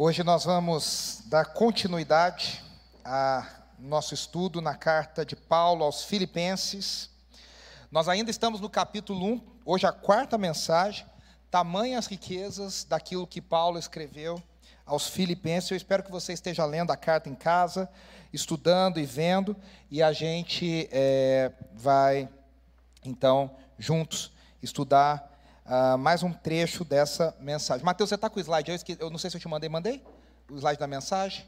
Hoje nós vamos dar continuidade a nosso estudo na carta de Paulo aos Filipenses. Nós ainda estamos no capítulo 1, hoje a quarta mensagem, tamanhas riquezas daquilo que Paulo escreveu aos Filipenses. Eu espero que você esteja lendo a carta em casa, estudando e vendo, e a gente é, vai, então, juntos estudar uh, mais um trecho dessa mensagem. Mateus, você está com o slide? Eu, eu não sei se eu te mandei. Mandei? O slide da mensagem?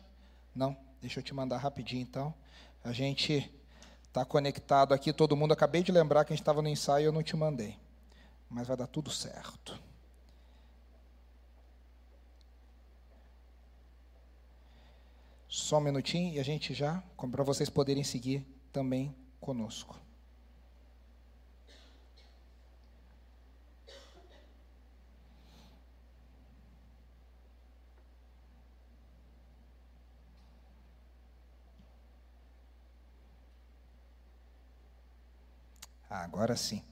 Não? Deixa eu te mandar rapidinho, então. A gente está conectado aqui, todo mundo. Acabei de lembrar que a gente estava no ensaio e eu não te mandei. Mas vai dar tudo certo. Só um minutinho e a gente já, para vocês poderem seguir também conosco. Ah, agora sim.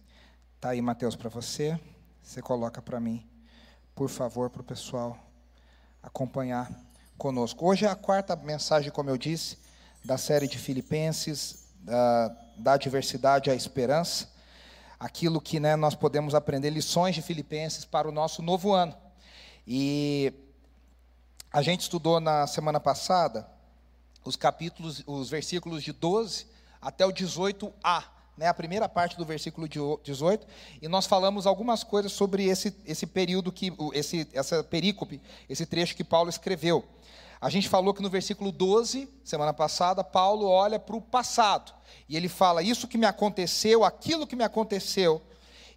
Tá aí, Mateus, para você. Você coloca para mim, por favor, para o pessoal acompanhar conosco. Hoje é a quarta mensagem, como eu disse, da série de Filipenses, da, da diversidade à esperança. Aquilo que né, nós podemos aprender, lições de Filipenses para o nosso novo ano. E a gente estudou na semana passada os capítulos, os versículos de 12 até o 18a né, a primeira parte do versículo 18, e nós falamos algumas coisas sobre esse, esse período, que, esse, essa perícope, esse trecho que Paulo escreveu. A gente falou que no versículo 12, semana passada, Paulo olha para o passado, e ele fala: Isso que me aconteceu, aquilo que me aconteceu,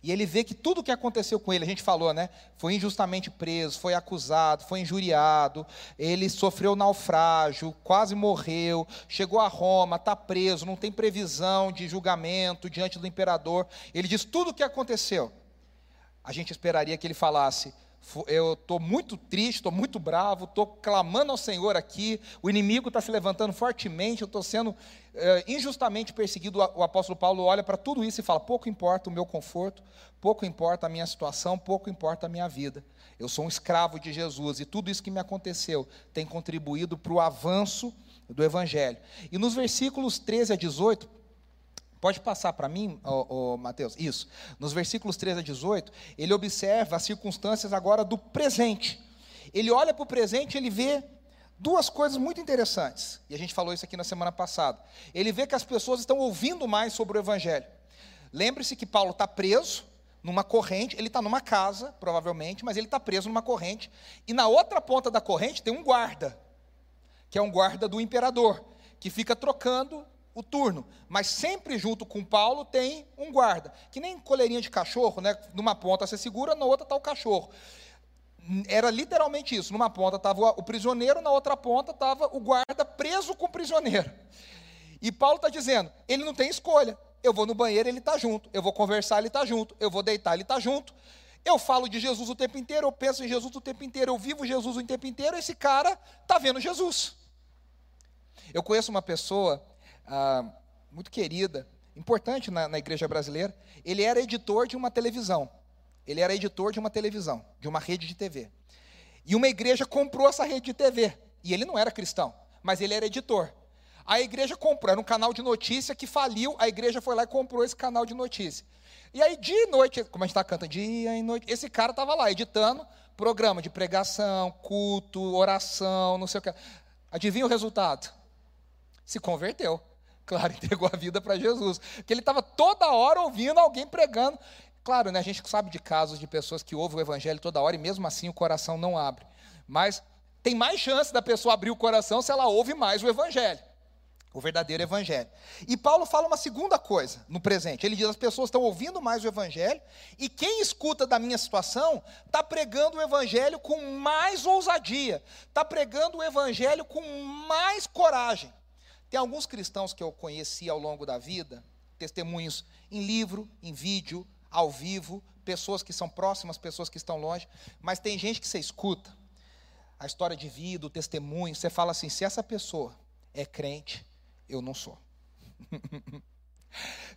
e ele vê que tudo o que aconteceu com ele, a gente falou, né? Foi injustamente preso, foi acusado, foi injuriado, ele sofreu naufrágio, quase morreu, chegou a Roma, está preso, não tem previsão de julgamento diante do imperador. Ele diz tudo o que aconteceu. A gente esperaria que ele falasse: eu estou muito triste, estou muito bravo, estou clamando ao Senhor aqui, o inimigo está se levantando fortemente, eu estou sendo é, injustamente perseguido. O apóstolo Paulo olha para tudo isso e fala: pouco importa o meu conforto, pouco importa a minha situação, pouco importa a minha vida. Eu sou um escravo de Jesus e tudo isso que me aconteceu tem contribuído para o avanço do Evangelho. E nos versículos 13 a 18, Pode passar para mim, oh, oh, Mateus? Isso. Nos versículos 13 a 18, ele observa as circunstâncias agora do presente. Ele olha para o presente e ele vê duas coisas muito interessantes. E a gente falou isso aqui na semana passada. Ele vê que as pessoas estão ouvindo mais sobre o Evangelho. Lembre-se que Paulo está preso numa corrente, ele está numa casa, provavelmente, mas ele está preso numa corrente. E na outra ponta da corrente tem um guarda, que é um guarda do imperador, que fica trocando o turno, mas sempre junto com Paulo tem um guarda, que nem coleirinha de cachorro, né? Numa ponta você segura, na outra está o cachorro. Era literalmente isso. Numa ponta estava o prisioneiro, na outra ponta estava o guarda preso com o prisioneiro. E Paulo está dizendo: ele não tem escolha. Eu vou no banheiro, ele está junto. Eu vou conversar, ele está junto. Eu vou deitar, ele está junto. Eu falo de Jesus o tempo inteiro, eu penso em Jesus o tempo inteiro, eu vivo Jesus o tempo inteiro. Esse cara está vendo Jesus. Eu conheço uma pessoa ah, muito querida, importante na, na igreja brasileira. Ele era editor de uma televisão. Ele era editor de uma televisão, de uma rede de TV. E uma igreja comprou essa rede de TV. E ele não era cristão, mas ele era editor. A igreja comprou, era um canal de notícia que faliu, a igreja foi lá e comprou esse canal de notícia. E aí, dia e noite, como a gente está cantando, dia e noite, esse cara estava lá editando programa de pregação, culto, oração, não sei o que. Adivinha o resultado? Se converteu. Claro, entregou a vida para Jesus. Porque ele estava toda hora ouvindo alguém pregando. Claro, né, a gente sabe de casos de pessoas que ouvem o evangelho toda hora e mesmo assim o coração não abre. Mas tem mais chance da pessoa abrir o coração se ela ouve mais o evangelho. O verdadeiro evangelho. E Paulo fala uma segunda coisa no presente. Ele diz: as pessoas estão ouvindo mais o evangelho, e quem escuta da minha situação está pregando o evangelho com mais ousadia, está pregando o evangelho com mais coragem. Tem alguns cristãos que eu conheci ao longo da vida, testemunhos em livro, em vídeo, ao vivo, pessoas que são próximas, pessoas que estão longe, mas tem gente que você escuta a história de vida, o testemunho, você fala assim: se essa pessoa é crente, eu não sou.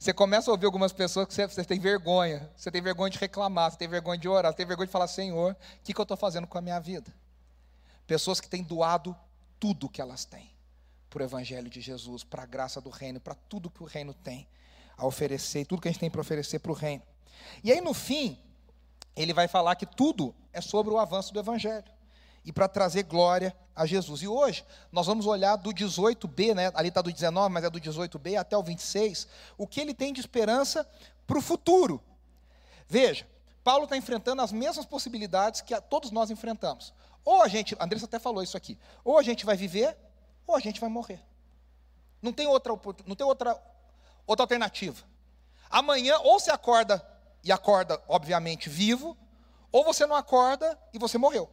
Você começa a ouvir algumas pessoas que você, você, tem vergonha, você tem vergonha de reclamar, você tem vergonha de orar, você tem vergonha de falar: Senhor, o que, que eu estou fazendo com a minha vida? Pessoas que têm doado tudo que elas têm para o Evangelho de Jesus, para a graça do reino, para tudo que o reino tem a oferecer, tudo que a gente tem para oferecer para o reino. E aí, no fim, ele vai falar que tudo é sobre o avanço do Evangelho e para trazer glória a Jesus. E hoje nós vamos olhar do 18b, né? ali está do 19, mas é do 18b até o 26, o que ele tem de esperança para o futuro. Veja, Paulo está enfrentando as mesmas possibilidades que todos nós enfrentamos. Ou a gente, Andressa até falou isso aqui, ou a gente vai viver, ou a gente vai morrer. Não tem outra, não tem outra, outra alternativa. Amanhã, ou você acorda e acorda, obviamente, vivo, ou você não acorda e você morreu.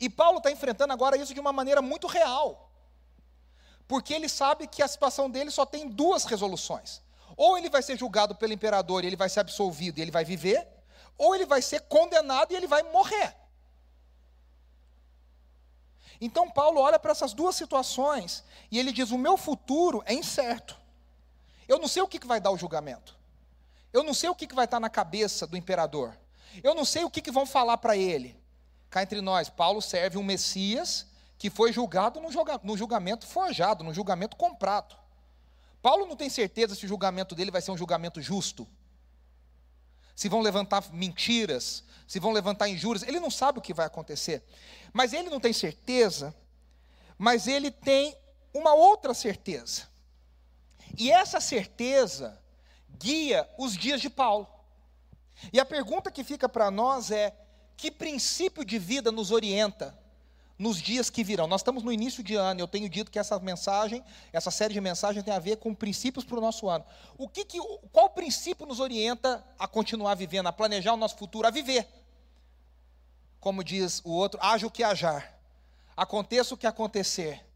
E Paulo está enfrentando agora isso de uma maneira muito real. Porque ele sabe que a situação dele só tem duas resoluções. Ou ele vai ser julgado pelo imperador e ele vai ser absolvido e ele vai viver, ou ele vai ser condenado e ele vai morrer. Então Paulo olha para essas duas situações e ele diz: O meu futuro é incerto. Eu não sei o que vai dar o julgamento. Eu não sei o que vai estar na cabeça do imperador. Eu não sei o que vão falar para ele. Cá entre nós, Paulo serve um Messias que foi julgado no julgamento forjado, no julgamento comprado. Paulo não tem certeza se o julgamento dele vai ser um julgamento justo. Se vão levantar mentiras, se vão levantar injúrias, ele não sabe o que vai acontecer. Mas ele não tem certeza, mas ele tem uma outra certeza. E essa certeza guia os dias de Paulo. E a pergunta que fica para nós é: que princípio de vida nos orienta nos dias que virão? Nós estamos no início de ano, eu tenho dito que essa mensagem, essa série de mensagens tem a ver com princípios para o nosso ano. O que, que qual princípio nos orienta a continuar vivendo, a planejar o nosso futuro, a viver? Como diz o outro, haja o que hajar, aconteça o que acontecer.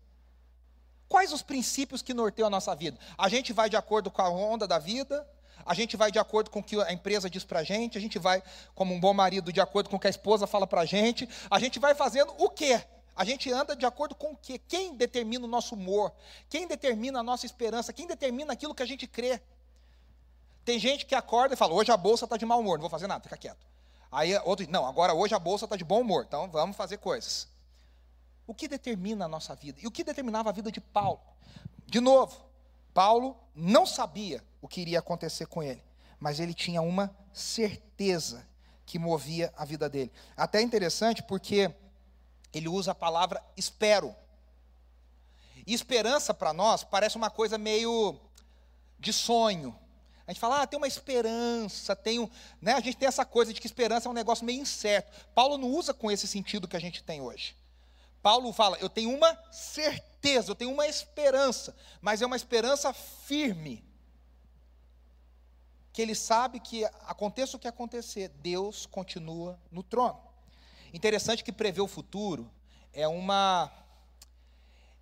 Quais os princípios que norteiam a nossa vida? A gente vai de acordo com a onda da vida, a gente vai de acordo com o que a empresa diz para a gente, a gente vai, como um bom marido, de acordo com o que a esposa fala para a gente, a gente vai fazendo o quê? A gente anda de acordo com o quê? Quem determina o nosso humor? Quem determina a nossa esperança? Quem determina aquilo que a gente crê? Tem gente que acorda e fala, hoje a bolsa está de mau humor, não vou fazer nada, fica quieto. Aí outro diz, não, agora hoje a bolsa está de bom humor, então vamos fazer coisas. O que determina a nossa vida? E o que determinava a vida de Paulo? De novo, Paulo não sabia o que iria acontecer com ele, mas ele tinha uma certeza que movia a vida dele. Até interessante porque ele usa a palavra espero. E esperança para nós parece uma coisa meio de sonho. A gente fala, ah, tem uma esperança, tem um, né? a gente tem essa coisa de que esperança é um negócio meio incerto. Paulo não usa com esse sentido que a gente tem hoje. Paulo fala, eu tenho uma certeza, eu tenho uma esperança, mas é uma esperança firme. Que ele sabe que aconteça o que acontecer, Deus continua no trono. Interessante que prever o futuro é uma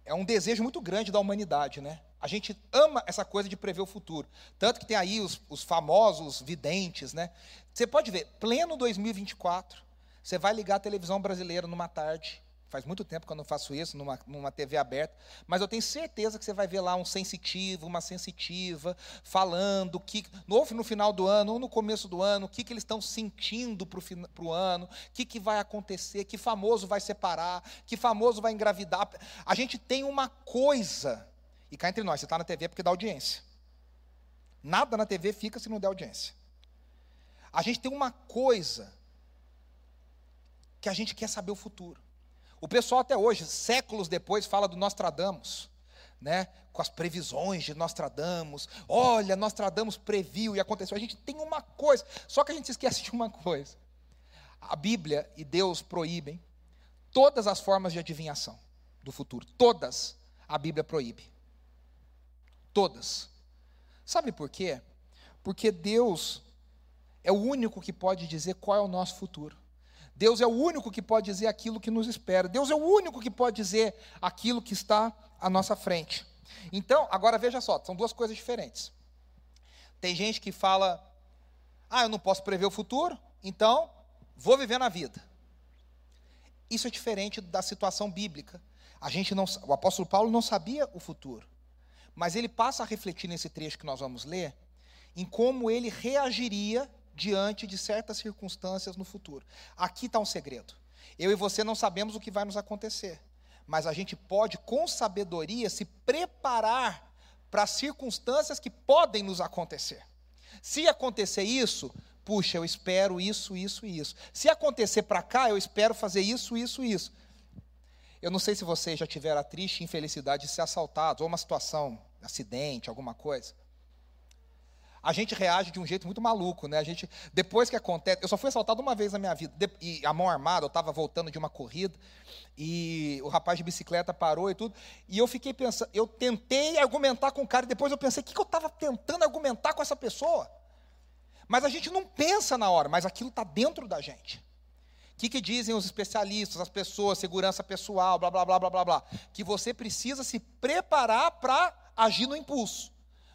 é um desejo muito grande da humanidade, né? A gente ama essa coisa de prever o futuro. Tanto que tem aí os, os famosos videntes, né? Você pode ver, pleno 2024, você vai ligar a televisão brasileira numa tarde, Faz muito tempo que eu não faço isso numa, numa TV aberta, mas eu tenho certeza que você vai ver lá um sensitivo, uma sensitiva, falando que no, no final do ano ou no começo do ano, o que, que eles estão sentindo para o ano, o que, que vai acontecer, que famoso vai separar, que famoso vai engravidar. A gente tem uma coisa, e cá entre nós, você está na TV porque dá audiência. Nada na TV fica se não der audiência. A gente tem uma coisa que a gente quer saber o futuro. O pessoal até hoje, séculos depois, fala do Nostradamus, né? com as previsões de Nostradamus. Olha, Nostradamus previu e aconteceu. A gente tem uma coisa, só que a gente esquece de uma coisa. A Bíblia e Deus proíbem todas as formas de adivinhação do futuro. Todas a Bíblia proíbe. Todas. Sabe por quê? Porque Deus é o único que pode dizer qual é o nosso futuro. Deus é o único que pode dizer aquilo que nos espera. Deus é o único que pode dizer aquilo que está à nossa frente. Então, agora veja só, são duas coisas diferentes. Tem gente que fala: "Ah, eu não posso prever o futuro, então vou viver na vida". Isso é diferente da situação bíblica. A gente não, o apóstolo Paulo não sabia o futuro, mas ele passa a refletir nesse trecho que nós vamos ler em como ele reagiria diante de certas circunstâncias no futuro. Aqui está um segredo. Eu e você não sabemos o que vai nos acontecer, mas a gente pode, com sabedoria, se preparar para circunstâncias que podem nos acontecer. Se acontecer isso, puxa, eu espero isso, isso e isso. Se acontecer para cá, eu espero fazer isso, isso e isso. Eu não sei se vocês já tiveram a triste infelicidade de ser assaltados, ou uma situação, acidente, alguma coisa a gente reage de um jeito muito maluco, né? A gente, depois que acontece, eu só fui assaltado uma vez na minha vida, e a mão armada, eu estava voltando de uma corrida, e o rapaz de bicicleta parou e tudo, e eu fiquei pensando, eu tentei argumentar com o cara, e depois eu pensei, o que, que eu estava tentando argumentar com essa pessoa? Mas a gente não pensa na hora, mas aquilo está dentro da gente. O que, que dizem os especialistas, as pessoas, segurança pessoal, blá, blá, blá, blá, blá, blá? Que você precisa se preparar para agir no impulso.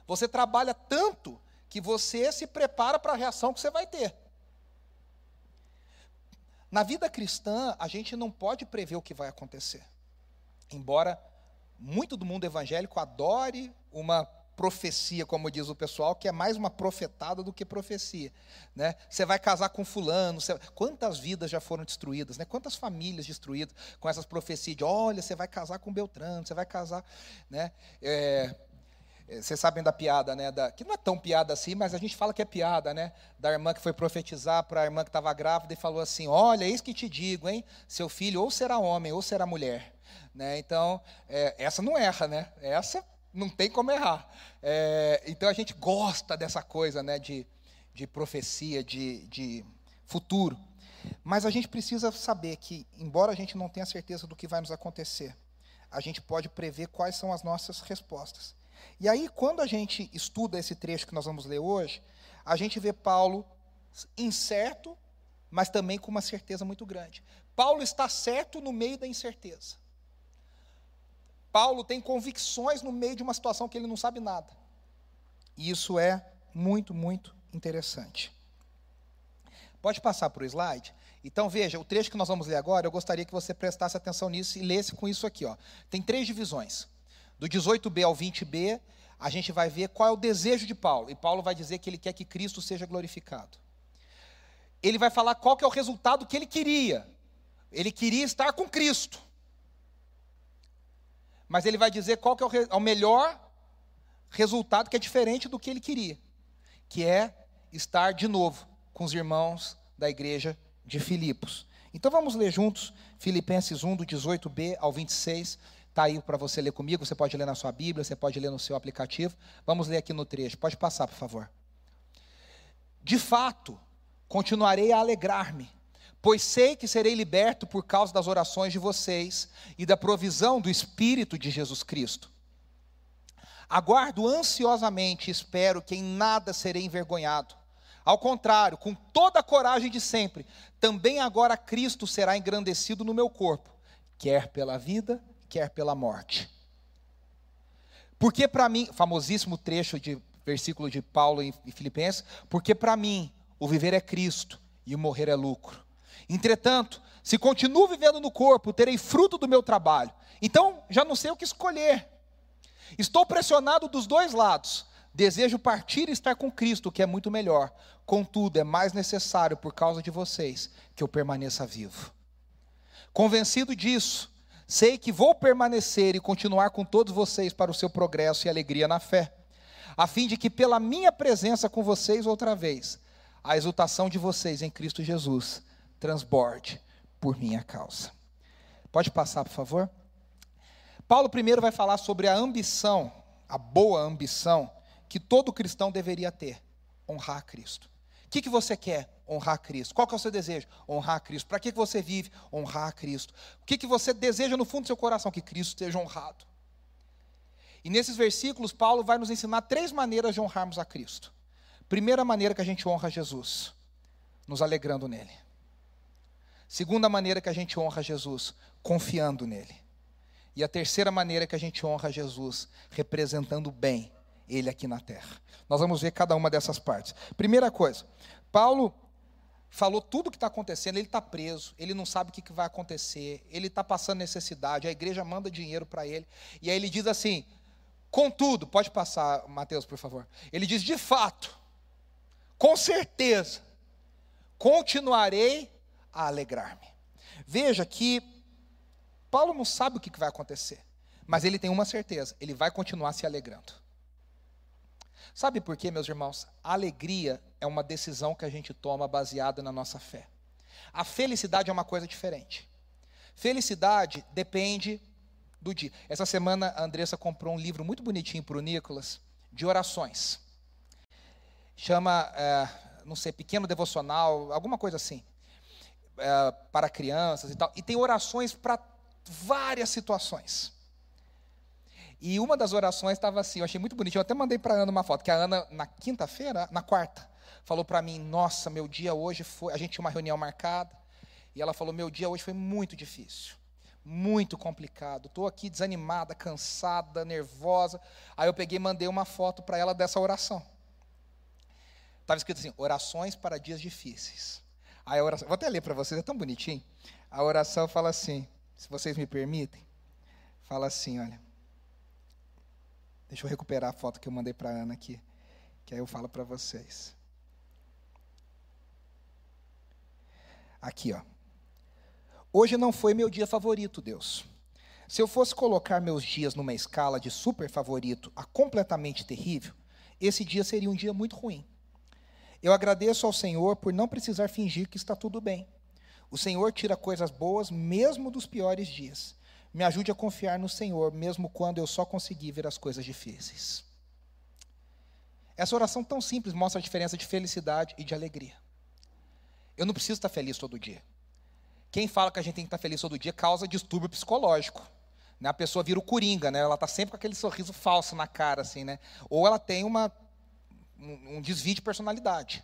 Você trabalha tanto que você se prepara para a reação que você vai ter. Na vida cristã, a gente não pode prever o que vai acontecer. Embora muito do mundo evangélico adore uma profecia, como diz o pessoal, que é mais uma profetada do que profecia. Né? Você vai casar com fulano, você... quantas vidas já foram destruídas, né? quantas famílias destruídas com essas profecias de, olha, você vai casar com Beltrano, você vai casar... Né? É... Eh, vocês sabem da piada, né? Da, que não é tão piada assim, mas a gente fala que é piada, né? Da irmã que foi profetizar para a irmã que estava grávida e falou assim: Olha, eis que te digo, hein? Seu filho ou será homem ou será mulher. Né? Então, é, essa não erra, né? Essa não tem como errar. É, então a gente gosta dessa coisa, né? De, de profecia, de, de futuro. Mas a gente precisa saber que, embora a gente não tenha certeza do que vai nos acontecer, a gente pode prever quais são as nossas respostas. E aí, quando a gente estuda esse trecho que nós vamos ler hoje, a gente vê Paulo incerto, mas também com uma certeza muito grande. Paulo está certo no meio da incerteza. Paulo tem convicções no meio de uma situação que ele não sabe nada. E isso é muito, muito interessante. Pode passar para o slide? Então veja, o trecho que nós vamos ler agora, eu gostaria que você prestasse atenção nisso e lesse com isso aqui. Ó. Tem três divisões. Do 18b ao 20b, a gente vai ver qual é o desejo de Paulo. E Paulo vai dizer que ele quer que Cristo seja glorificado. Ele vai falar qual que é o resultado que ele queria. Ele queria estar com Cristo. Mas ele vai dizer qual que é o, é o melhor resultado que é diferente do que ele queria, que é estar de novo com os irmãos da igreja de Filipos. Então vamos ler juntos Filipenses 1, do 18b ao 26. Está aí para você ler comigo, você pode ler na sua Bíblia, você pode ler no seu aplicativo. Vamos ler aqui no trecho, pode passar, por favor. De fato, continuarei a alegrar-me, pois sei que serei liberto por causa das orações de vocês e da provisão do Espírito de Jesus Cristo. Aguardo ansiosamente e espero que em nada serei envergonhado. Ao contrário, com toda a coragem de sempre, também agora Cristo será engrandecido no meu corpo, quer pela vida, quer pela morte. Porque para mim, famosíssimo trecho de versículo de Paulo em Filipenses, porque para mim o viver é Cristo e o morrer é lucro. Entretanto, se continuo vivendo no corpo, terei fruto do meu trabalho. Então, já não sei o que escolher. Estou pressionado dos dois lados. Desejo partir e estar com Cristo, que é muito melhor. Contudo, é mais necessário, por causa de vocês, que eu permaneça vivo. Convencido disso, Sei que vou permanecer e continuar com todos vocês para o seu progresso e alegria na fé, a fim de que, pela minha presença com vocês outra vez, a exultação de vocês em Cristo Jesus transborde por minha causa. Pode passar, por favor? Paulo primeiro vai falar sobre a ambição, a boa ambição que todo cristão deveria ter: honrar Cristo. O que, que você quer? Honrar Cristo. Qual que é o seu desejo? Honrar Cristo. Para que você vive? Honrar Cristo. O que, que você deseja no fundo do seu coração? Que Cristo seja honrado. E nesses versículos, Paulo vai nos ensinar três maneiras de honrarmos a Cristo. Primeira maneira que a gente honra Jesus, nos alegrando nele. Segunda maneira que a gente honra Jesus, confiando nele. E a terceira maneira que a gente honra Jesus, representando bem ele aqui na terra. Nós vamos ver cada uma dessas partes. Primeira coisa, Paulo falou tudo o que está acontecendo, ele está preso, ele não sabe o que, que vai acontecer, ele está passando necessidade, a igreja manda dinheiro para ele, e aí ele diz assim: contudo, pode passar, Mateus, por favor. Ele diz: de fato, com certeza, continuarei a alegrar-me. Veja que Paulo não sabe o que vai acontecer, mas ele tem uma certeza: ele vai continuar se alegrando. Sabe por quê, meus irmãos? A alegria é uma decisão que a gente toma baseada na nossa fé. A felicidade é uma coisa diferente. Felicidade depende do dia. Essa semana a Andressa comprou um livro muito bonitinho para o Nicolas, de orações. Chama, é, não sei, Pequeno Devocional, alguma coisa assim. É, para crianças e tal. E tem orações para várias situações. E uma das orações estava assim, eu achei muito bonitinho. Eu até mandei para a Ana uma foto, que a Ana, na quinta-feira, na quarta, falou para mim: Nossa, meu dia hoje foi. A gente tinha uma reunião marcada. E ela falou: Meu dia hoje foi muito difícil muito complicado. Estou aqui desanimada, cansada, nervosa. Aí eu peguei e mandei uma foto para ela dessa oração. Estava escrito assim: orações para dias difíceis. Aí a oração, vou até ler para vocês, é tão bonitinho. A oração fala assim, se vocês me permitem, fala assim, olha. Deixa eu recuperar a foto que eu mandei para a Ana aqui, que aí eu falo para vocês. Aqui, ó. Hoje não foi meu dia favorito, Deus. Se eu fosse colocar meus dias numa escala de super favorito a completamente terrível, esse dia seria um dia muito ruim. Eu agradeço ao Senhor por não precisar fingir que está tudo bem. O Senhor tira coisas boas mesmo dos piores dias. Me ajude a confiar no Senhor, mesmo quando eu só consegui ver as coisas difíceis. Essa oração tão simples mostra a diferença de felicidade e de alegria. Eu não preciso estar feliz todo dia. Quem fala que a gente tem que estar feliz todo dia causa distúrbio psicológico. Né? A pessoa vira o coringa, né? ela está sempre com aquele sorriso falso na cara, assim, né? ou ela tem uma, um, um desvio de personalidade.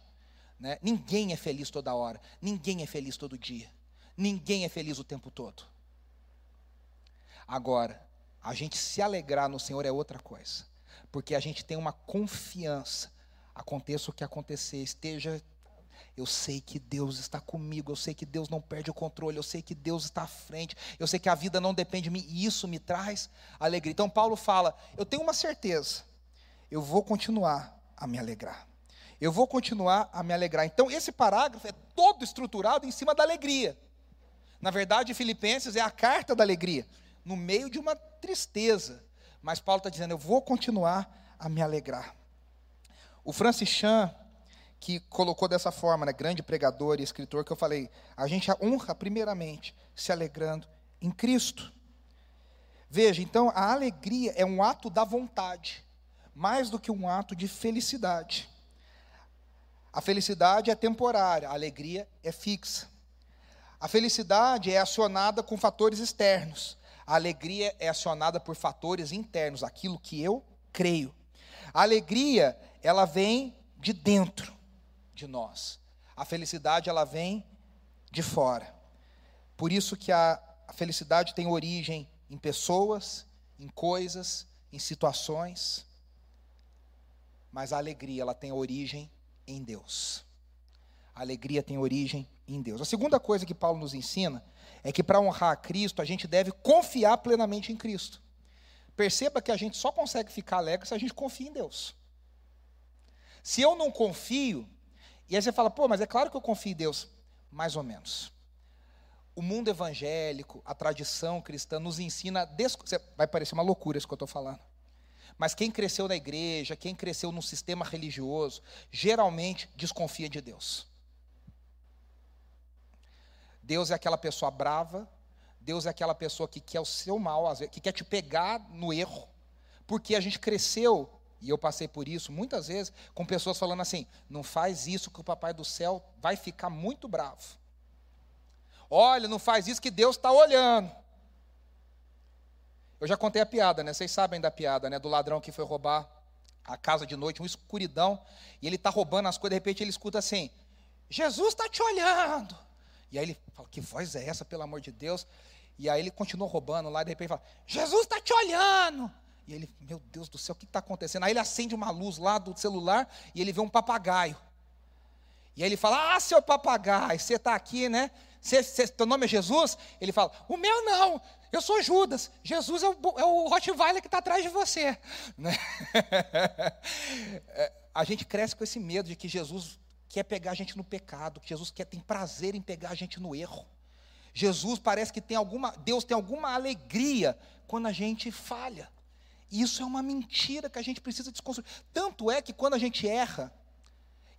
Né? Ninguém é feliz toda hora, ninguém é feliz todo dia, ninguém é feliz o tempo todo. Agora, a gente se alegrar no Senhor é outra coisa, porque a gente tem uma confiança. Aconteça o que acontecer, esteja eu sei que Deus está comigo, eu sei que Deus não perde o controle, eu sei que Deus está à frente, eu sei que a vida não depende de mim, e isso me traz alegria. Então, Paulo fala: eu tenho uma certeza, eu vou continuar a me alegrar. Eu vou continuar a me alegrar. Então, esse parágrafo é todo estruturado em cima da alegria. Na verdade, Filipenses é a carta da alegria, no meio de uma tristeza. Mas Paulo está dizendo: eu vou continuar a me alegrar. O Francis Chan, que colocou dessa forma, né, grande pregador e escritor, que eu falei, a gente honra primeiramente se alegrando em Cristo. Veja, então a alegria é um ato da vontade, mais do que um ato de felicidade. A felicidade é temporária, a alegria é fixa. A felicidade é acionada com fatores externos, a alegria é acionada por fatores internos, aquilo que eu creio. A alegria, ela vem de dentro de nós. A felicidade ela vem de fora. Por isso que a, felicidade tem origem em pessoas, em coisas, em situações. Mas a alegria ela tem origem em Deus. A alegria tem origem em Deus. A segunda coisa que Paulo nos ensina é que para honrar a Cristo, a gente deve confiar plenamente em Cristo. Perceba que a gente só consegue ficar alegre se a gente confia em Deus. Se eu não confio, e aí você fala, pô, mas é claro que eu confio em Deus. Mais ou menos. O mundo evangélico, a tradição cristã nos ensina. Des... Vai parecer uma loucura isso que eu estou falando. Mas quem cresceu na igreja, quem cresceu num sistema religioso, geralmente desconfia de Deus. Deus é aquela pessoa brava, Deus é aquela pessoa que quer o seu mal, que quer te pegar no erro, porque a gente cresceu e eu passei por isso muitas vezes com pessoas falando assim: não faz isso que o papai do céu vai ficar muito bravo. Olha, não faz isso que Deus está olhando. Eu já contei a piada, né? Vocês sabem da piada, né? Do ladrão que foi roubar a casa de noite, uma escuridão, e ele está roubando as coisas, de repente ele escuta assim: Jesus está te olhando. E aí ele fala: Que voz é essa, pelo amor de Deus? E aí ele continua roubando lá, e de repente fala: Jesus está te olhando. E ele, meu Deus do céu, o que está acontecendo? Aí ele acende uma luz lá do celular e ele vê um papagaio. E aí ele fala: Ah, seu papagaio, você está aqui, né? Cê, cê, teu nome é Jesus? Ele fala: O meu não, eu sou Judas. Jesus é o, é o Rottweiler que está atrás de você. Né? É, a gente cresce com esse medo de que Jesus quer pegar a gente no pecado, que Jesus quer tem prazer em pegar a gente no erro. Jesus parece que tem alguma, Deus tem alguma alegria quando a gente falha. Isso é uma mentira que a gente precisa desconstruir. Tanto é que quando a gente erra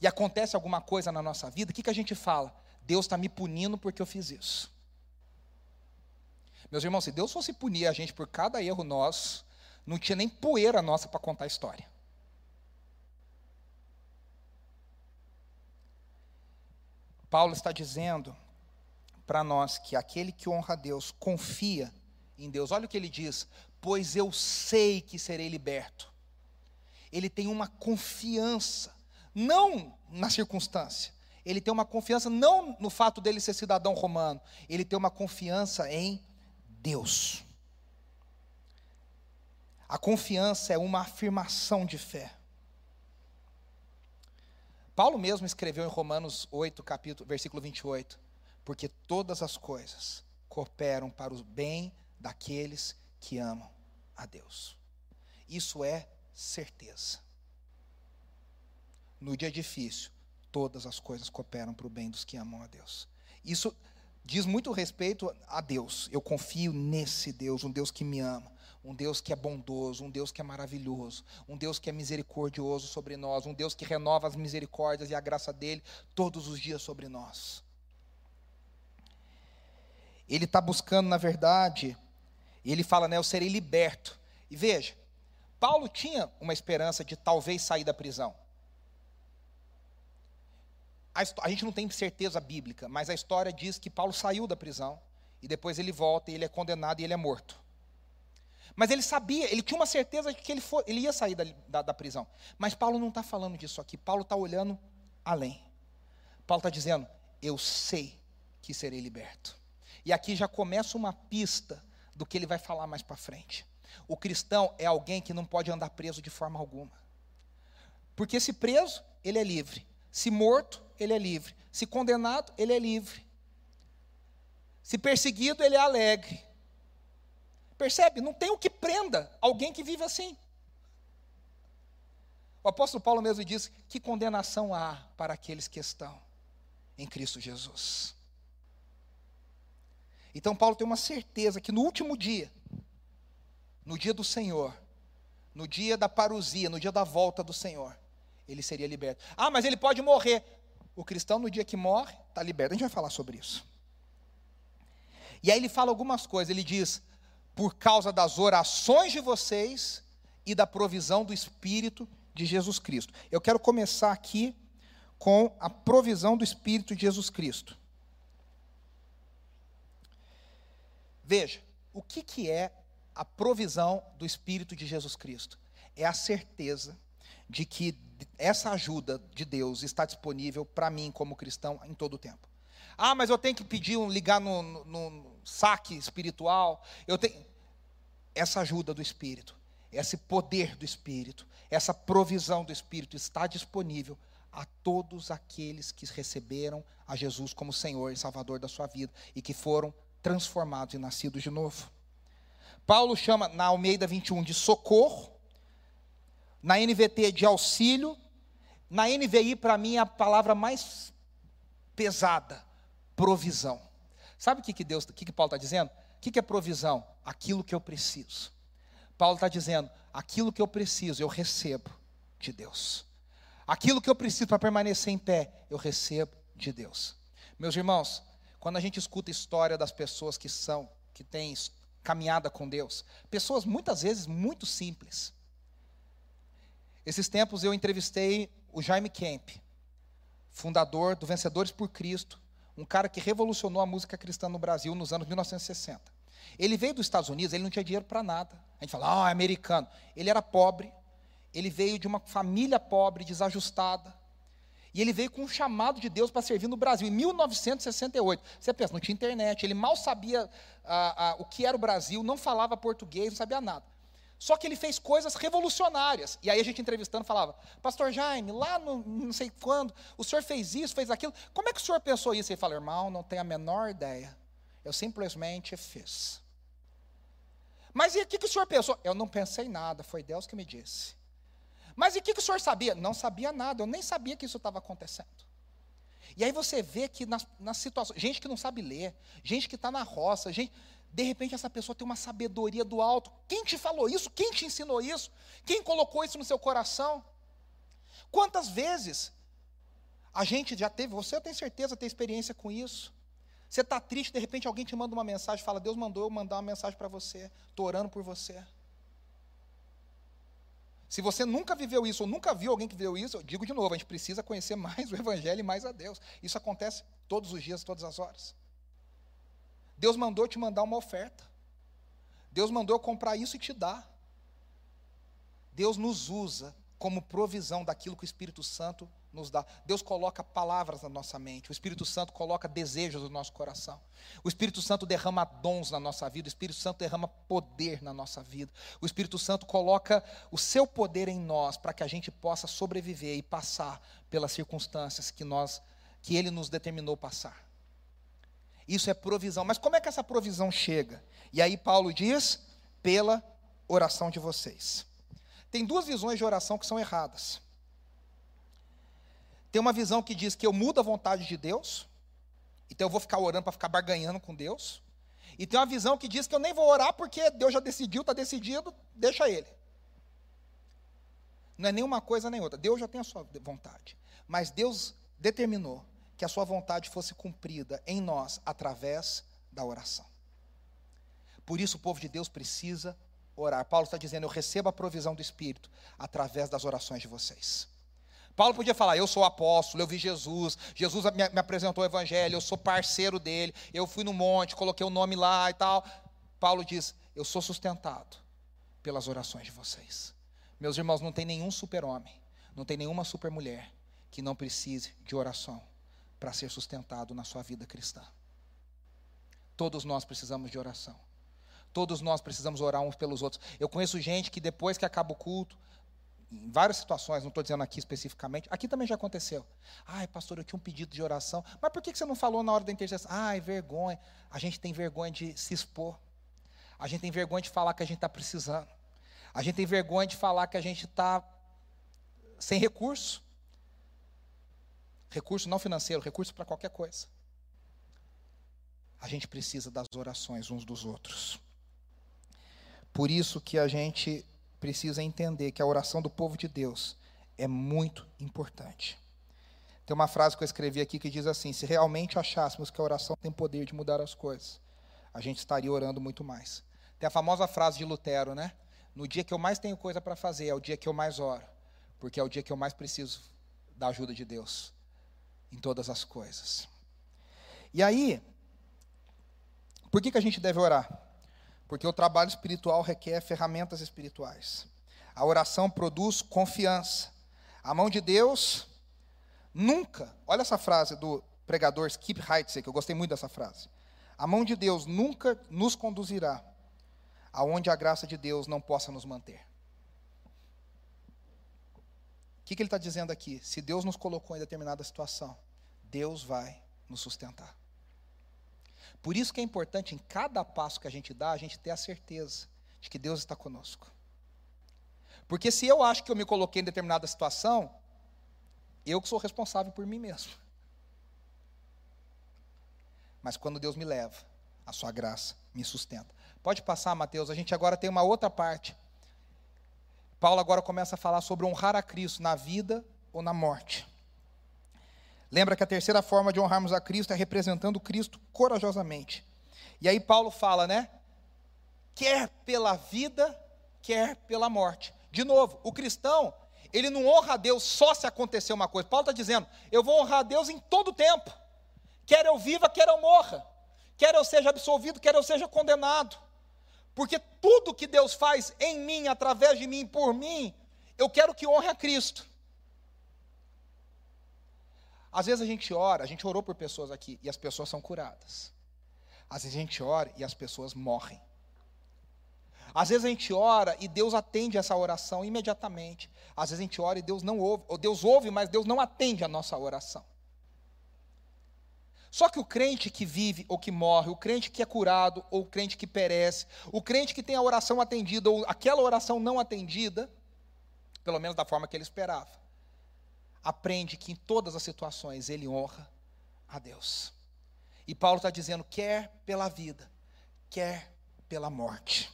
e acontece alguma coisa na nossa vida, o que, que a gente fala? Deus está me punindo porque eu fiz isso. Meus irmãos, se Deus fosse punir a gente por cada erro nosso, não tinha nem poeira nossa para contar a história. Paulo está dizendo para nós que aquele que honra a Deus confia em Deus. Olha o que ele diz: Pois eu sei que serei liberto. Ele tem uma confiança, não na circunstância, ele tem uma confiança não no fato dele ser cidadão romano, ele tem uma confiança em Deus. A confiança é uma afirmação de fé. Paulo mesmo escreveu em Romanos 8, capítulo, versículo 28, porque todas as coisas cooperam para o bem daqueles que amam a Deus. Isso é certeza. No dia difícil, todas as coisas cooperam para o bem dos que amam a Deus. Isso diz muito respeito a Deus. Eu confio nesse Deus, um Deus que me ama, um Deus que é bondoso, um Deus que é maravilhoso, um Deus que é misericordioso sobre nós, um Deus que renova as misericórdias e a graça dele todos os dias sobre nós. Ele está buscando, na verdade, ele fala, né, eu serei liberto. E veja, Paulo tinha uma esperança de talvez sair da prisão. A, a, gente não tem certeza bíblica, mas a história diz que Paulo saiu da prisão e depois ele volta e ele é condenado e ele é morto. Mas ele sabia, ele tinha uma certeza de que ele, for, ele ia sair da, da, da prisão. Mas Paulo não está falando disso aqui. Paulo está olhando além. Paulo está dizendo: Eu sei que serei liberto. E aqui já começa uma pista do que ele vai falar mais para frente. O cristão é alguém que não pode andar preso de forma alguma. Porque se preso, ele é livre. Se morto, ele é livre. Se condenado, ele é livre. Se perseguido, ele é alegre. Percebe? Não tem o que prenda alguém que vive assim. O apóstolo Paulo mesmo diz: que condenação há para aqueles que estão em Cristo Jesus. Então, Paulo tem uma certeza que no último dia, no dia do Senhor, no dia da parousia, no dia da volta do Senhor, ele seria liberto. Ah, mas ele pode morrer. O cristão, no dia que morre, está liberto. A gente vai falar sobre isso. E aí ele fala algumas coisas. Ele diz: por causa das orações de vocês e da provisão do Espírito de Jesus Cristo. Eu quero começar aqui com a provisão do Espírito de Jesus Cristo. Veja, o que, que é a provisão do Espírito de Jesus Cristo? É a certeza de que essa ajuda de Deus está disponível para mim como cristão em todo o tempo. Ah, mas eu tenho que pedir um ligar no, no, saque espiritual. Eu tenho essa ajuda do Espírito, esse poder do Espírito, essa provisão do Espírito está disponível a todos aqueles que receberam a Jesus como Senhor e Salvador da sua vida e que foram transformados e nascidos de novo. Paulo chama na Almeida 21 de socorro, na NVT de auxílio, na NVI para mim é a palavra mais pesada, provisão. Sabe o que, que Deus, o que, que Paulo está dizendo? O que, que é provisão? Aquilo que eu preciso. Paulo está dizendo, aquilo que eu preciso, eu recebo de Deus. Aquilo que eu preciso para permanecer em pé, eu recebo de Deus. Meus irmãos, quando a gente escuta a história das pessoas que são, que têm caminhada com Deus, pessoas muitas vezes muito simples. Esses tempos eu entrevistei o Jaime Kemp, fundador do Vencedores por Cristo, um cara que revolucionou a música cristã no Brasil nos anos 1960. Ele veio dos Estados Unidos, ele não tinha dinheiro para nada. A gente fala, ah, é americano. Ele era pobre, ele veio de uma família pobre, desajustada. E ele veio com um chamado de Deus para servir no Brasil, em 1968. Você pensa, não tinha internet, ele mal sabia ah, ah, o que era o Brasil, não falava português, não sabia nada. Só que ele fez coisas revolucionárias. E aí a gente entrevistando falava, Pastor Jaime, lá no não sei quando, o senhor fez isso, fez aquilo. Como é que o senhor pensou isso? Ele fala, irmão, não tenho a menor ideia. Eu simplesmente fiz. Mas e o que, que o senhor pensou? Eu não pensei nada, foi Deus que me disse. Mas e o que, que o senhor sabia? Não sabia nada, eu nem sabia que isso estava acontecendo. E aí você vê que nas, nas situações, gente que não sabe ler, gente que está na roça, gente, de repente essa pessoa tem uma sabedoria do alto. Quem te falou isso? Quem te ensinou isso? Quem colocou isso no seu coração? Quantas vezes a gente já teve, você eu tenho certeza tem experiência com isso. Você está triste, de repente alguém te manda uma mensagem, fala, Deus mandou eu mandar uma mensagem para você, estou orando por você. Se você nunca viveu isso, ou nunca viu alguém que viveu isso, eu digo de novo, a gente precisa conhecer mais o Evangelho e mais a Deus. Isso acontece todos os dias, todas as horas. Deus mandou te mandar uma oferta. Deus mandou comprar isso e te dar. Deus nos usa como provisão daquilo que o Espírito Santo nos dá. Deus coloca palavras na nossa mente, o Espírito Santo coloca desejos no nosso coração. O Espírito Santo derrama dons na nossa vida, o Espírito Santo derrama poder na nossa vida. O Espírito Santo coloca o seu poder em nós para que a gente possa sobreviver e passar pelas circunstâncias que nós que ele nos determinou passar. Isso é provisão. Mas como é que essa provisão chega? E aí Paulo diz: pela oração de vocês. Tem duas visões de oração que são erradas. Tem uma visão que diz que eu mudo a vontade de Deus, então eu vou ficar orando para ficar barganhando com Deus. E tem uma visão que diz que eu nem vou orar porque Deus já decidiu, está decidido, deixa Ele. Não é nenhuma coisa nem outra. Deus já tem a sua vontade. Mas Deus determinou que a sua vontade fosse cumprida em nós através da oração. Por isso o povo de Deus precisa orar. Paulo está dizendo: Eu recebo a provisão do Espírito através das orações de vocês. Paulo podia falar: Eu sou apóstolo, eu vi Jesus, Jesus me, apresentou o Evangelho, eu sou parceiro dele, eu fui no monte, coloquei o nome lá e tal. Paulo diz: Eu sou sustentado pelas orações de vocês. Meus irmãos, não tem nenhum super-homem, não tem nenhuma super-mulher que não precise de oração para ser sustentado na sua vida cristã. Todos nós precisamos de oração. Todos nós precisamos orar uns pelos outros. Eu conheço gente que depois que acaba o culto, em várias situações, não estou dizendo aqui especificamente, aqui também já aconteceu. Ai, pastor, eu tinha um pedido de oração. Mas por que você não falou na hora da intercessão? Ai, vergonha. A gente tem vergonha de se expor. A gente tem vergonha de falar que a gente está precisando. A gente tem vergonha de falar que a gente está sem recurso. Recurso não financeiro, recurso para qualquer coisa. A gente precisa das orações uns dos outros. Por isso que a gente precisa entender que a oração do povo de Deus é muito importante. Tem uma frase que eu escrevi aqui que diz assim: se realmente achássemos que a oração tem poder de mudar as coisas, a gente estaria orando muito mais. Tem a famosa frase de Lutero, né? No dia que eu mais tenho coisa para fazer, é o dia que eu mais oro, porque é o dia que eu mais preciso da ajuda de Deus em todas as coisas. E aí, por que, que a gente deve orar? porque o trabalho espiritual requer ferramentas espirituais. A oração produz confiança. A mão de Deus nunca, olha essa frase do pregador Skip Heitzig, que eu gostei muito dessa frase. A mão de Deus nunca nos conduzirá aonde a graça de Deus não possa nos manter. O que, que ele está dizendo aqui? Se Deus nos colocou em determinada situação, Deus vai nos sustentar. Por isso que é importante em cada passo que a gente dá, a gente ter a certeza de que Deus está conosco. Porque se eu acho que eu me coloquei em determinada situação, eu que sou responsável por mim mesmo. Mas quando Deus me leva, a sua graça me sustenta. Pode passar, Mateus, a gente agora tem uma outra parte. Paulo agora começa a falar sobre honrar a Cristo na vida ou na morte. Lembra que a terceira forma de honrarmos a Cristo é representando Cristo corajosamente. E aí Paulo fala, né? Quer pela vida, quer pela morte. De novo, o cristão, ele não honra a Deus só se acontecer uma coisa. Paulo está dizendo, eu vou honrar a Deus em todo o tempo. Quer eu viva, quer eu morra. Quer eu seja absolvido, quer eu seja condenado. Porque tudo que Deus faz em mim, através de mim, por mim, eu quero que honre a Cristo. Às vezes a gente ora, a gente orou por pessoas aqui e as pessoas são curadas. Às vezes a gente ora e as pessoas morrem. Às vezes a gente ora e Deus atende essa oração imediatamente. Às vezes a gente ora e Deus não ouve, ou Deus ouve, mas Deus não atende a nossa oração. Só que o crente que vive ou que morre, o crente que é curado ou o crente que perece, o crente que tem a oração atendida ou aquela oração não atendida, pelo menos da forma que ele esperava, aprende que em todas as situações ele honra a Deus. E Paulo está dizendo: quer pela vida, quer pela morte.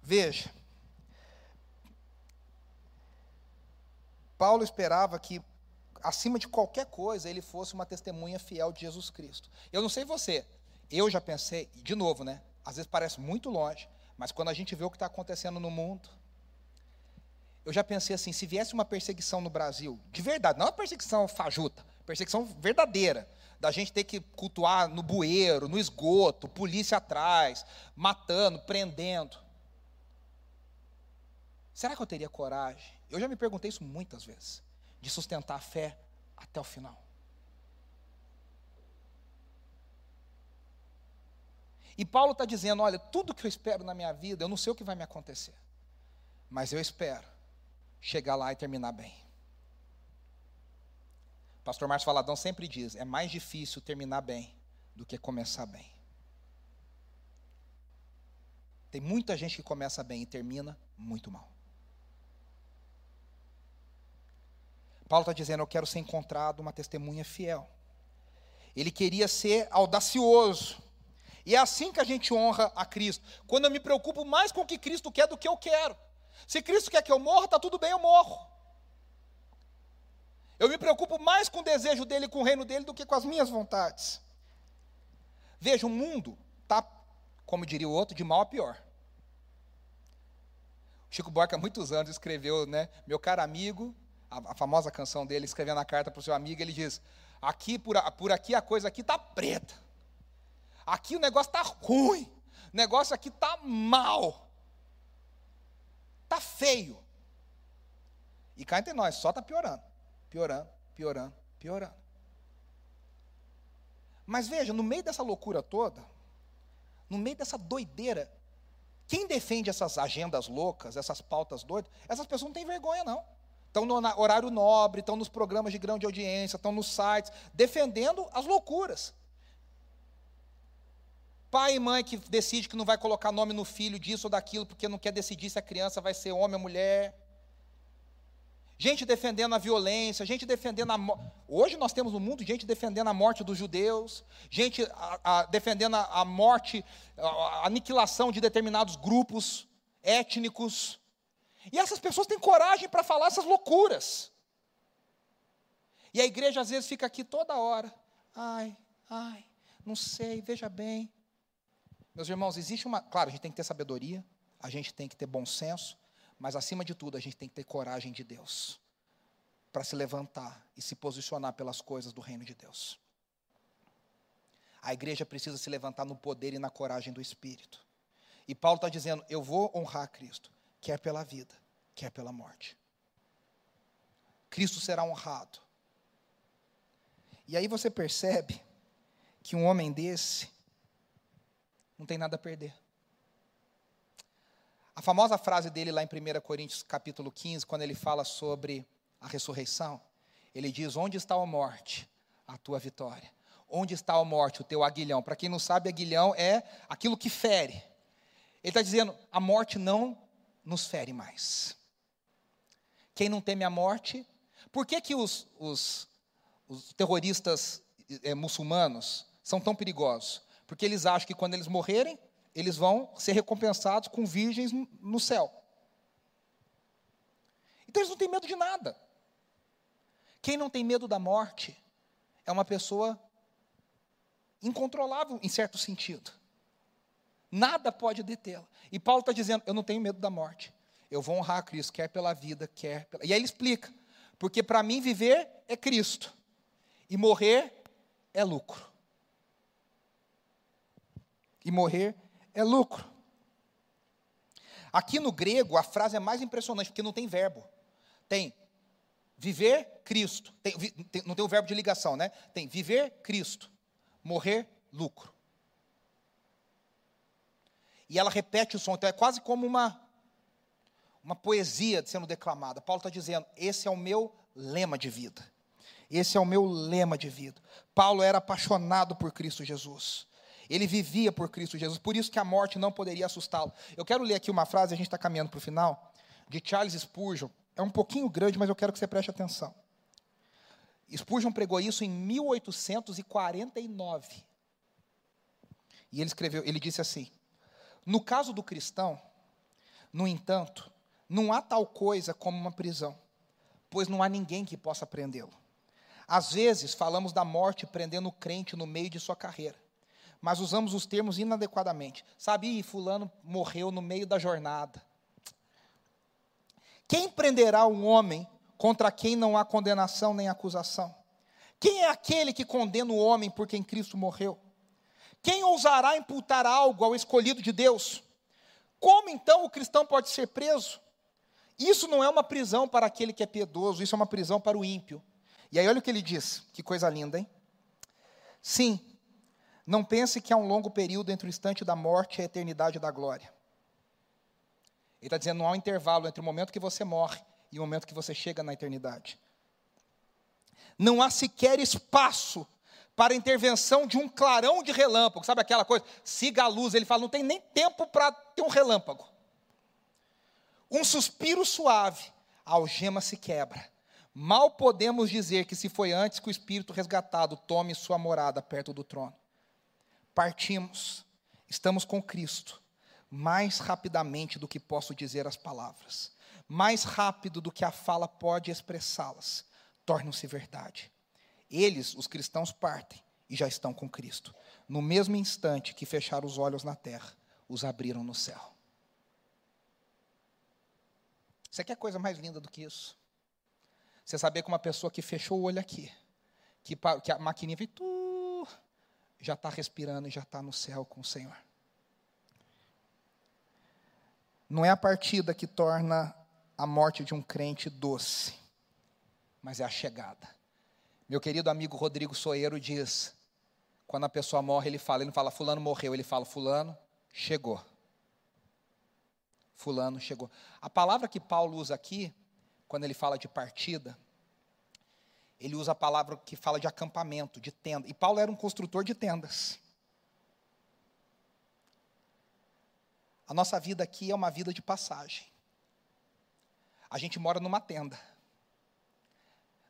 Veja, Paulo esperava que, acima de qualquer coisa, ele fosse uma testemunha fiel de Jesus Cristo. Eu não sei você, eu já pensei, de novo, né? Às vezes parece muito longe, mas quando a gente vê o que está acontecendo no mundo, eu já pensei assim: se viesse uma perseguição no Brasil, de verdade, não uma perseguição fajuta, perseguição verdadeira, da gente ter que cultuar no bueiro, no esgoto, polícia atrás, matando, prendendo. Será que eu teria coragem? Eu já me perguntei isso muitas vezes, de sustentar a fé até o final. E Paulo está dizendo: olha, tudo que eu espero na minha vida, eu não sei o que vai me acontecer, mas eu espero chegar lá e terminar bem. Pastor Márcio Valadão sempre diz: é mais difícil terminar bem do que começar bem. Tem muita gente que começa bem e termina muito mal. Paulo está dizendo: Eu quero ser encontrado uma testemunha fiel. Ele queria ser audacioso. E é assim que a gente honra a Cristo. Quando eu me preocupo mais com o que Cristo quer do que eu quero. Se Cristo quer que eu morra, está tudo bem, eu morro. Eu me preocupo mais com o desejo dele, com o reino dele, do que com as minhas vontades. Veja, o mundo está, como diria o outro, de mal a pior. Chico Buarque, há muitos anos, escreveu, né, meu caro amigo, a, a famosa canção dele, escrevendo a carta para o seu amigo, ele diz, aqui, por, por aqui, a coisa aqui está preta. Aqui o negócio está ruim. O negócio aqui está mal. Está feio. E cá entre nós, só está piorando piorando, piorando, piorando. Mas veja, no meio dessa loucura toda, no meio dessa doideira, quem defende essas agendas loucas, essas pautas doidas, essas pessoas não têm vergonha, não. Estão no horário nobre, estão nos programas de grande audiência, estão nos sites, defendendo as loucuras. Pai e mãe que decide que não vai colocar nome no filho disso ou daquilo, porque não quer decidir se a criança vai ser homem ou mulher gente defendendo a violência, gente defendendo a morte. Hoje nós temos no mundo gente defendendo a morte dos judeus, gente a, a, defendendo a, a morte, a, aniquilação de determinados grupos étnicos. E essas pessoas têm coragem para falar essas loucuras. E a igreja às vezes fica aqui toda hora. Ai, ai, não sei, veja bem. Meus irmãos, existe uma. Claro, a gente tem que ter sabedoria, a gente tem que ter bom senso, mas acima de tudo, a gente tem que ter coragem de Deus para se levantar e se posicionar pelas coisas do reino de Deus. A igreja precisa se levantar no poder e na coragem do Espírito. E Paulo está dizendo: Eu vou honrar Cristo, quer pela vida, quer pela morte. Cristo será honrado. E aí você percebe que um homem desse não tem nada a perder. A famosa frase dele lá em 1 Coríntios capítulo 15, quando ele fala sobre a ressurreição, ele diz: Onde está a morte? A tua vitória. Onde está a morte? O teu aguilhão. Para quem não sabe, aguilhão é aquilo que fere. Ele está dizendo: a morte não nos fere mais. Quem não teme a morte, por que, que os, os, os terroristas é, muçulmanos são tão perigosos? Porque eles acham que quando eles morrerem, eles vão ser recompensados com virgens no céu. Então eles não têm medo de nada. Quem não tem medo da morte é uma pessoa incontrolável em certo sentido. Nada pode detê-la. E Paulo está dizendo: Eu não tenho medo da morte. Eu vou honrar a Cristo, quer pela vida, quer pela. E aí ele explica: Porque para mim viver é Cristo, e morrer é lucro. E morrer é lucro. Aqui no grego, a frase é mais impressionante, porque não tem verbo. Tem viver Cristo. Tem, tem, não tem o verbo de ligação, né? Tem viver Cristo. Morrer, lucro. E ela repete o som, então é quase como uma, uma poesia sendo declamada. Paulo está dizendo: esse é o meu lema de vida. Esse é o meu lema de vida. Paulo era apaixonado por Cristo Jesus. Ele vivia por Cristo Jesus, por isso que a morte não poderia assustá-lo. Eu quero ler aqui uma frase, a gente está caminhando para o final, de Charles Spurgeon. É um pouquinho grande, mas eu quero que você preste atenção. Spurgeon pregou isso em 1849. E ele escreveu, ele disse assim: No caso do cristão, no entanto, não há tal coisa como uma prisão, pois não há ninguém que possa prendê-lo. Às vezes, falamos da morte prendendo o crente no meio de sua carreira, mas usamos os termos inadequadamente. Sabe, fulano morreu no meio da jornada. Quem prenderá um homem contra quem não há condenação nem acusação? Quem é aquele que condena o homem por quem Cristo morreu? Quem ousará imputar algo ao escolhido de Deus? Como então o cristão pode ser preso? Isso não é uma prisão para aquele que é piedoso, isso é uma prisão para o ímpio. E aí olha o que ele diz, que coisa linda, hein? Sim, não pense que há um longo período entre o instante da morte e a eternidade da glória. Ele está dizendo, não há um intervalo entre o momento que você morre e o momento que você chega na eternidade. Não há sequer espaço para a intervenção de um clarão de relâmpago, sabe aquela coisa? Siga a luz, ele fala, não tem nem tempo para ter um relâmpago. Um suspiro suave, a algema se quebra. Mal podemos dizer que se foi antes que o espírito resgatado tome sua morada perto do trono. Partimos, estamos com Cristo, mais rapidamente do que posso dizer as palavras, mais rápido do que a fala pode expressá-las, tornam-se verdade. Eles, os cristãos, partem e já estão com Cristo. No mesmo instante que fecharam os olhos na terra, os abriram no céu. Você quer coisa mais linda do que isso? Você saber que uma pessoa que fechou o olho aqui, que, que a maquininha veio, tu, já está respirando e já está no céu com o Senhor. Não é a partida que torna a morte de um crente doce, mas é a chegada. Meu querido amigo Rodrigo Soeiro diz: quando a pessoa morre, ele fala, ele não fala fulano morreu, ele fala fulano chegou. Fulano chegou. A palavra que Paulo usa aqui, quando ele fala de partida, ele usa a palavra que fala de acampamento, de tenda. E Paulo era um construtor de tendas. A nossa vida aqui é uma vida de passagem. A gente mora numa tenda.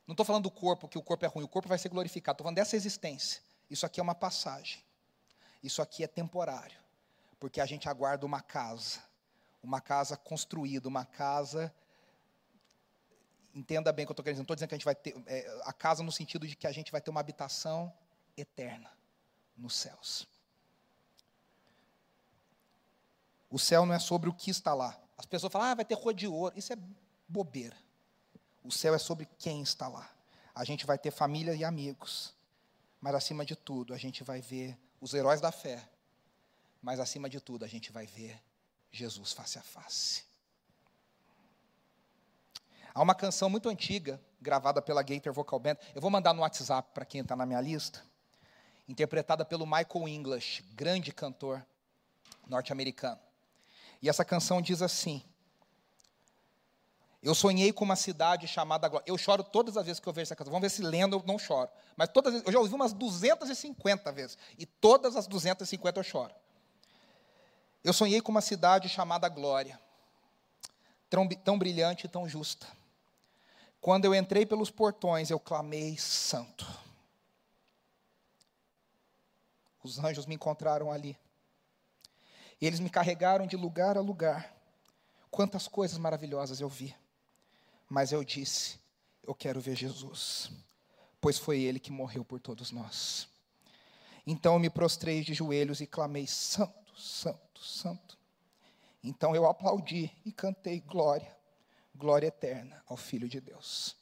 Não estou falando do corpo, que o corpo é ruim, o corpo vai ser glorificado. Estou falando dessa existência. Isso aqui é uma passagem. Isso aqui é temporário. Porque a gente aguarda uma casa. Uma casa construída, uma casa. Entenda bem o que eu estou querendo dizer. Não estou dizendo que a gente vai ter. É, a casa no sentido de que a gente vai ter uma habitação eterna nos céus. O céu não é sobre o que está lá. As pessoas falam, ah, vai ter rua de ouro. Isso é bobeira. O céu é sobre quem está lá. A gente vai ter família e amigos, mas acima de tudo, a gente vai ver os heróis da fé, mas acima de tudo, a gente vai ver Jesus face a face. Há uma canção muito antiga, gravada pela Gator Vocal Band, eu vou mandar no WhatsApp para quem está na minha lista, interpretada pelo Michael English, grande cantor norte-americano. E essa canção diz assim: eu sonhei com uma cidade chamada Glória. Eu choro todas as vezes que eu vejo essa canção. Vamos ver se lendo eu não choro. Mas todas eu já ouvi umas 250 vezes. E todas as 250 eu choro. Eu sonhei com uma cidade chamada Glória. Tão, tão brilhante e tão justa. Quando eu entrei pelos portões, eu clamei santo. Os anjos me encontraram ali. Eles me carregaram de lugar a lugar. Quantas coisas maravilhosas eu vi. Mas eu disse: Eu quero ver Jesus, pois foi Ele que morreu por todos nós. Então eu me prostrei de joelhos e clamei: Santo, Santo, Santo. Então eu aplaudi e cantei glória, glória eterna ao Filho de Deus.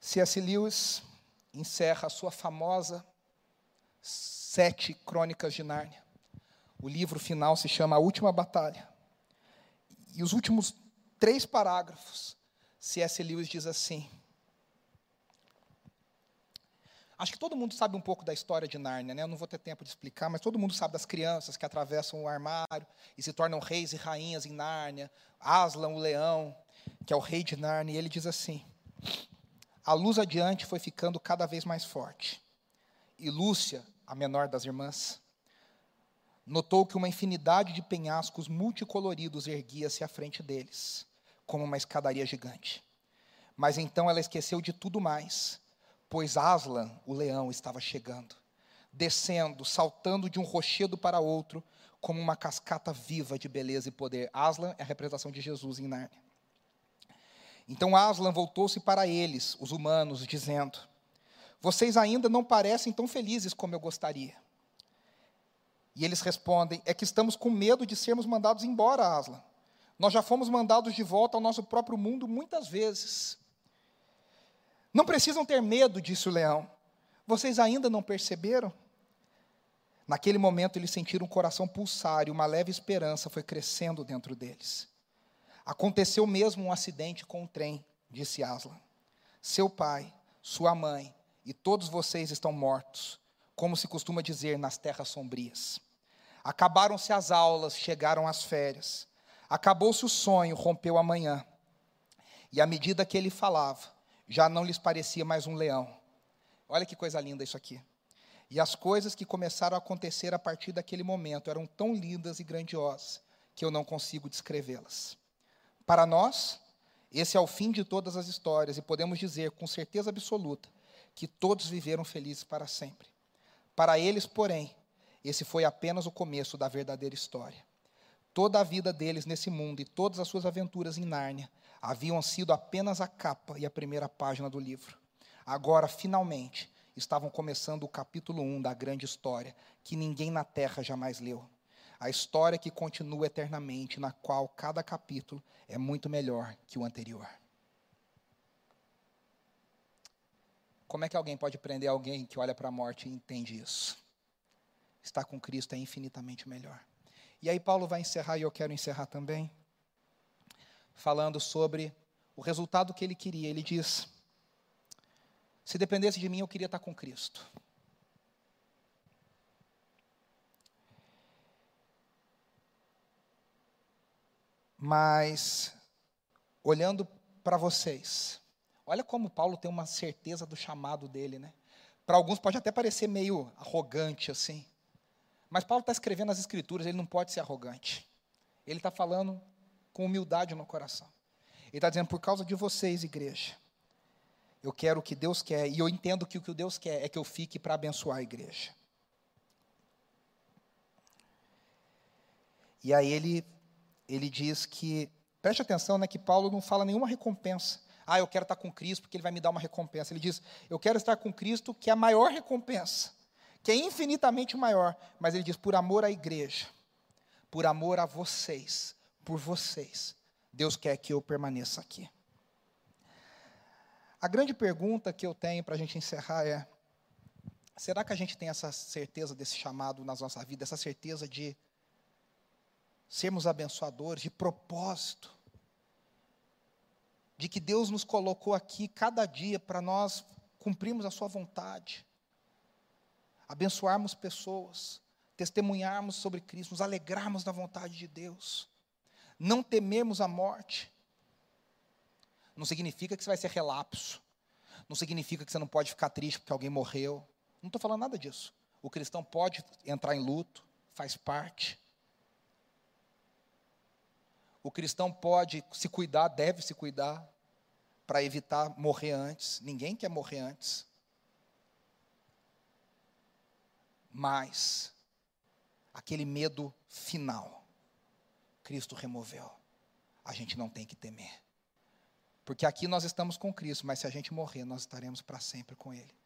C.S. Lewis encerra a sua famosa Sete Crônicas de Nárnia. O livro final se chama A Última Batalha. E os últimos três parágrafos, C.S. Lewis diz assim. Acho que todo mundo sabe um pouco da história de Nárnia, né? Eu não vou ter tempo de explicar, mas todo mundo sabe das crianças que atravessam o armário e se tornam reis e rainhas em Nárnia. Aslan, o leão, que é o rei de Nárnia, e ele diz assim: A luz adiante foi ficando cada vez mais forte. E Lúcia, a menor das irmãs, notou que uma infinidade de penhascos multicoloridos erguia-se à frente deles, como uma escadaria gigante. Mas então ela esqueceu de tudo mais, pois Aslan, o leão, estava chegando, descendo, saltando de um rochedo para outro, como uma cascata viva de beleza e poder. Aslan é a representação de Jesus em Nárnia. Então Aslan voltou-se para eles, os humanos, dizendo: Vocês ainda não parecem tão felizes como eu gostaria. E eles respondem: É que estamos com medo de sermos mandados embora, Aslan. Nós já fomos mandados de volta ao nosso próprio mundo muitas vezes. Não precisam ter medo, disse o leão. Vocês ainda não perceberam? Naquele momento eles sentiram o coração pulsar e uma leve esperança foi crescendo dentro deles. Aconteceu mesmo um acidente com o trem, disse Aslan. Seu pai, sua mãe e todos vocês estão mortos, como se costuma dizer nas terras sombrias. Acabaram-se as aulas, chegaram as férias. Acabou-se o sonho, rompeu a manhã. E à medida que ele falava, já não lhes parecia mais um leão. Olha que coisa linda isso aqui. E as coisas que começaram a acontecer a partir daquele momento eram tão lindas e grandiosas que eu não consigo descrevê-las. Para nós, esse é o fim de todas as histórias e podemos dizer com certeza absoluta que todos viveram felizes para sempre. Para eles, porém, esse foi apenas o começo da verdadeira história. Toda a vida deles nesse mundo e todas as suas aventuras em Nárnia haviam sido apenas a capa e a primeira página do livro. Agora, finalmente, estavam começando o capítulo 1 da grande história que ninguém na terra jamais leu a história que continua eternamente, na qual cada capítulo é muito melhor que o anterior. Como é que alguém pode prender alguém que olha para a morte e entende isso? Estar com Cristo é infinitamente melhor. E aí Paulo vai encerrar, e eu quero encerrar também, falando sobre o resultado que ele queria. Ele diz: se dependesse de mim, eu queria estar com Cristo. Mas, olhando para vocês, olha como Paulo tem uma certeza do chamado dele, né? Para alguns pode até parecer meio arrogante assim. Mas Paulo está escrevendo as Escrituras, ele não pode ser arrogante. Ele está falando com humildade no coração. Ele está dizendo: por causa de vocês, igreja, eu quero o que Deus quer, e eu entendo que o que Deus quer é que eu fique para abençoar a igreja. E aí ele ele diz que, preste atenção, né, que Paulo não fala nenhuma recompensa. Ah, eu quero estar com Cristo porque ele vai me dar uma recompensa. Ele diz, eu quero estar com Cristo, que é a maior recompensa, que é infinitamente maior. Mas ele diz, por amor à igreja, por amor a vocês, por vocês, Deus quer que eu permaneça aqui. A grande pergunta que eu tenho para a gente encerrar é: será que a gente tem essa certeza desse chamado na nossa vida, essa certeza de sermos abençoadores, de propósito, de que Deus nos colocou aqui cada dia para nós cumprirmos a Sua vontade, abençoarmos pessoas, testemunharmos sobre Cristo, nos alegrarmos na vontade de Deus, não temermos a morte. Não significa que você vai ser relapso, não significa que você não pode ficar triste porque alguém morreu. Não estou falando nada disso. O cristão pode entrar em luto, faz parte. O cristão pode se cuidar, deve se cuidar, para evitar morrer antes. Ninguém quer morrer antes. Mas, aquele medo final, Cristo removeu. A gente não tem que temer. Porque aqui nós estamos com Cristo, mas se a gente morrer, nós estaremos para sempre com Ele.